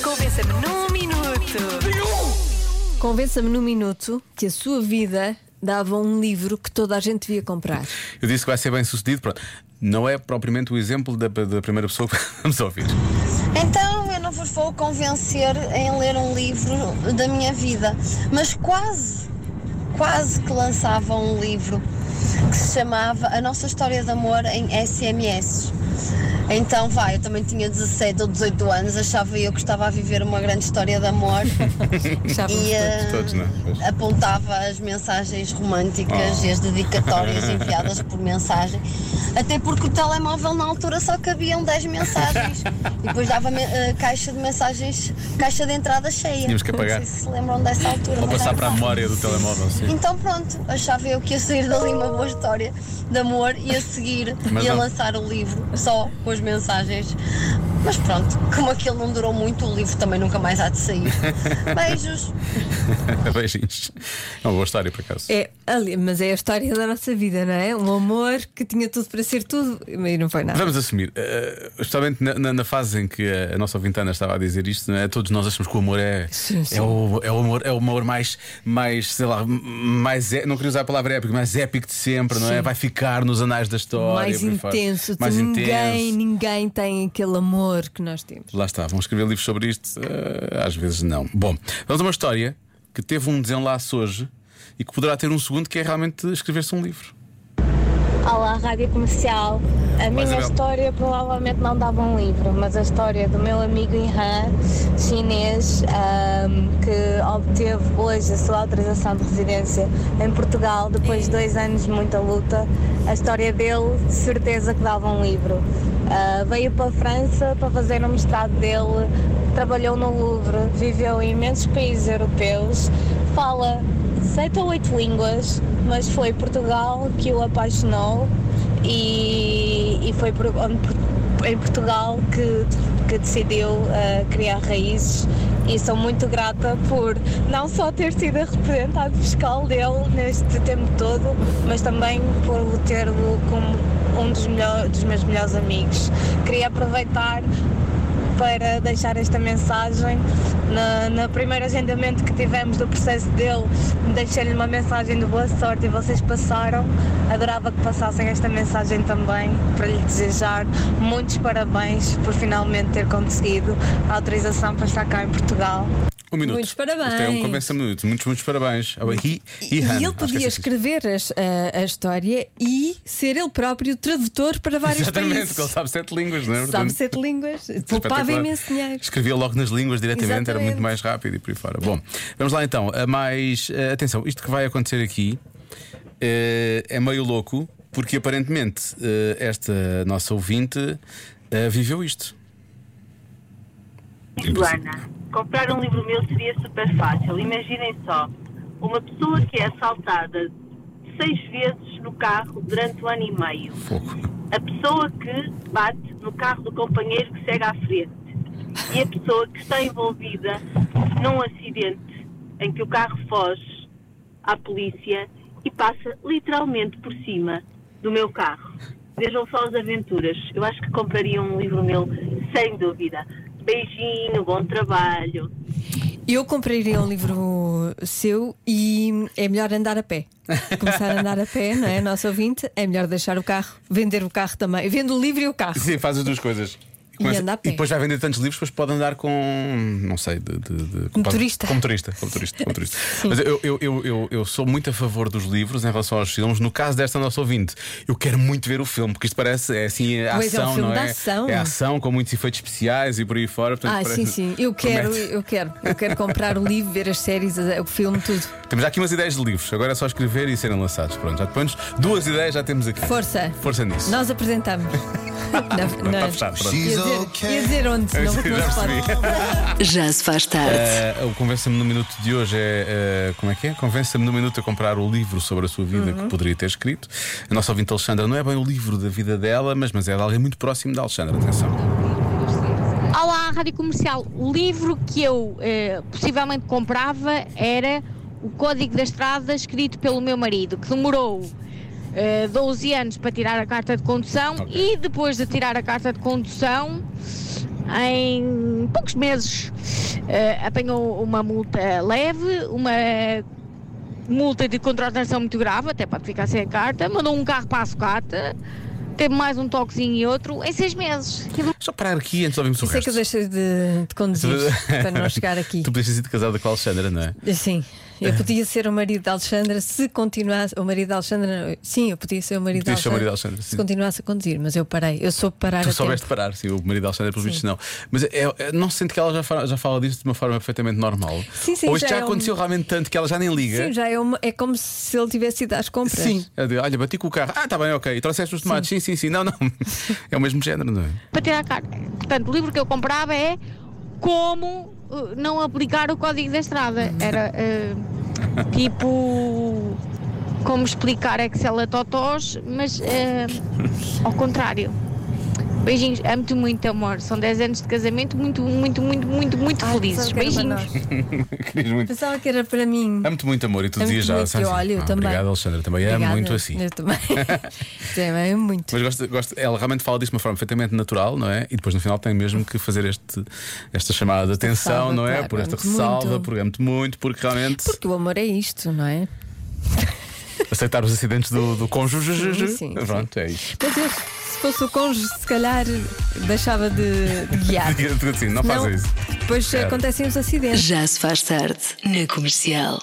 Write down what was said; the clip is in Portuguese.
Convença-me num minuto. Convença-me num minuto que a sua vida dava um livro que toda a gente devia comprar. Eu disse que vai ser bem sucedido. Pronto. Não é propriamente o exemplo da, da primeira pessoa que vamos ouvir. Então eu não vos vou convencer em ler um livro da minha vida, mas quase, quase que lançava um livro que se chamava A Nossa História de Amor em SMS. Então vai, eu também tinha 17 ou 18 anos, achava eu que estava a viver uma grande história de amor e eh, todos, não é? Pois. apontava as mensagens românticas Oh. e as dedicatórias enviadas por mensagem, até porque o telemóvel na altura só cabiam 10 mensagens e depois dava me- eh, caixa de mensagens, caixa de entrada cheia. Tínhamos que apagar. Não sei se se lembram dessa altura. Ou mas passar para a memória do telemóvel, sim. Então pronto, achava eu que ia sair dali uma boa história de amor e a seguir Mas ia não. lançar o livro só com as mensagens. Mas pronto, como aquilo não durou muito, o livro também nunca mais há de sair. Beijos! Beijinhos. É uma boa história, por acaso. É, ali, mas é a história da nossa vida, não é? Um amor que tinha tudo para ser tudo e não foi nada. Vamos assumir, eh, especialmente na, na- na fase em que a, a nossa Vintana estava a dizer isto, é? todos nós achamos que o amor é, Sim, sim. é, o, é o amor, é o amor mais, mais, sei lá, mais é- não queria usar a palavra épico, mais épico de sempre, não é? Sim. Vai ficar nos anais da história. mais intenso, mais ninguém, intenso. ninguém tem aquele amor que nós temos. Lá está, vão escrever livros sobre isto? Eh, às vezes não. Bom, vamos a uma história que teve um desenlace hoje e que poderá ter um segundo, que é realmente escrever-se um livro. Olá, Rádio Comercial. A minha Isabel. história provavelmente não dava um livro, mas a história do meu amigo Ihan, chinês, ahm, que obteve hoje a sua autorização de residência em Portugal depois de dois anos de muita luta, a história dele, de certeza que dava um livro. Ah, veio para a França para fazer o mestrado dele, trabalhou no Louvre, viveu em imensos países europeus, fala ou oito línguas, mas foi Portugal que o apaixonou e, e foi por- em Portugal que, que decidiu eh, criar raízes e sou muito grata por não só ter sido a representante fiscal dele neste tempo todo, mas também por ter como um dos, melhor- dos meus melhores amigos. Queria aproveitar para deixar esta mensagem. Na, primeiro agendamento que tivemos do processo dele, deixei-lhe uma mensagem de boa sorte e vocês passaram. Adorava que passassem esta mensagem também para lhe desejar muitos parabéns por finalmente ter conseguido a autorização para estar cá em Portugal. Um minuto. Muitos parabéns. Isto é um convença-me minuto. Muitos, muitos parabéns. He, E Ihan, ele podia escrever as- a, a história e ser ele próprio tradutor para vários Exatamente, países. porque ele sabe sete línguas, não é? Sabe Portanto, sete línguas, poupava imenso dinheiro. Escrevia logo nas línguas diretamente, era Exatamente. muito mais rápido e por aí fora. Bom, vamos lá então. A mais. eh, atenção, isto que vai acontecer aqui eh, é meio louco, porque aparentemente eh, esta nossa ouvinte viveu isto. Joana, comprar um livro meu seria super fácil. Imaginem só, uma pessoa que é assaltada seis vezes no carro durante um ano e meio. Fogo. A pessoa que bate no carro do companheiro que segue à frente. E a pessoa que está envolvida num acidente em que o carro foge à polícia e passa literalmente por cima do meu carro. Vejam só as aventuras. Eu acho que compraria um livro meu, sem dúvida. Beijinho, bom trabalho. Eu compraria um livro seu e é melhor andar a pé. Começar a andar a pé, não é? Nosso ouvinte, é melhor deixar o carro, vender o carro também. Vendo o livro e o carro. Sim, faz as duas coisas. E anda a pé. depois vai vender tantos livros, depois pode andar com. Não sei, de. de, de Como turista. Como turista. Como turista, como turista. Mas eu, eu, eu, eu, eu sou muito a favor dos livros em relação aos filmes. No caso desta nossa ouvinte, eu quero muito ver o filme, porque isto parece é assim, a Pois é, um ação, filme não de é? ação. É ação com muitos efeitos especiais e por aí fora. portanto, Ah, parece- sim, sim. Eu quero, promete. eu quero. Eu quero comprar o livro, ver as séries, o filme, tudo. Temos já aqui umas ideias de livros, agora é só escrever e serem lançados. Pronto, já depois duas ideias já temos aqui. Força. Força nisso. Nós apresentamos. Na- na- Está fechado, pronto. Ia dizer, ia dizer onde, senão Já não se pode. Já se faz tarde. Eh, o Convença-me no Minuto de hoje é. eh, como é que é? Convença-me no Minuto a comprar o livro sobre a sua vida Uhum. que poderia ter escrito. A nossa ouvinte Alexandra não é bem o livro da vida dela, mas, mas é de alguém muito próximo da Alexandra. Atenção. Olá, Rádio Comercial. O livro que eu eh, possivelmente comprava era o Código da Estrada, escrito pelo meu marido, que demorou eh, 12 anos para tirar a carta de condução Ok. e depois de tirar a carta de condução em poucos meses eh, apanhou uma multa leve, uma multa de contratação muito grave, até pode ficar sem a carta, mandou um carro para a sucata, teve mais um toquezinho e outro em seis meses. Só parar aqui antes de ouvirmos o é que resto. eu deixei de, de conduzir para não chegar aqui. Tu podias ter sido casada com a Alexandra, não é? Sim, eu podia ser o marido da Alexandra se continuasse. O marido da Alexandra, sim, eu podia ser o marido o Alexandra, marido Alexandra, sim. se continuasse a conduzir, mas eu parei. Eu sou parar Tu soubeste tempo. parar, sim, o marido da Alexandra, pelos vistos, não. Mas é, é- não se sente que ela já fala, já fala disto de uma forma perfeitamente normal? Sim, sim, Ou isto já já, é um- aconteceu realmente tanto que ela já nem liga? Sim, já é, uma- é como se ele tivesse ido às compras. Sim. Diz, Olha, bati com o carro. Ah, tá bem, ok. E trouxeste os tomates? Sim, sim, sim. Não, não. É o mesmo género, não é? para tirar a carta. Portanto, o livro que eu comprava é como uh, não aplicar o código da estrada. Era uh, tipo como explicar Excel a totós, mas uh, ao contrário. Beijinhos, amo-te muito, amor. São 10 anos de casamento, muito, muito, muito, muito, muito Ai, felizes. pensava que era para Beijinhos. Querias muito. Pensava que era para mim. Amo-te muito, amor. E tu dizias já. muito, eu olho, eu Ah, também. Obrigado, Alexandra. Também amo Obrigada. muito assim. Eu também. também amo muito. Mas gosto, gosto, ela realmente fala disso de uma forma perfeitamente natural, não é? E depois no final tem mesmo que fazer este, esta chamada de atenção, Ressalva, não é? claro, por esta ressalva, muito. porque amo-te muito, porque realmente Porque o amor é isto, não é? Aceitar os acidentes do, do cônjuge. Sim, sim, Pronto, é isso. Mas eu, se fosse o cônjuge, se calhar deixava de, de guiar. Assim, não Não, faça isso. depois Claro. acontecem os acidentes. Já se faz tarde na comercial.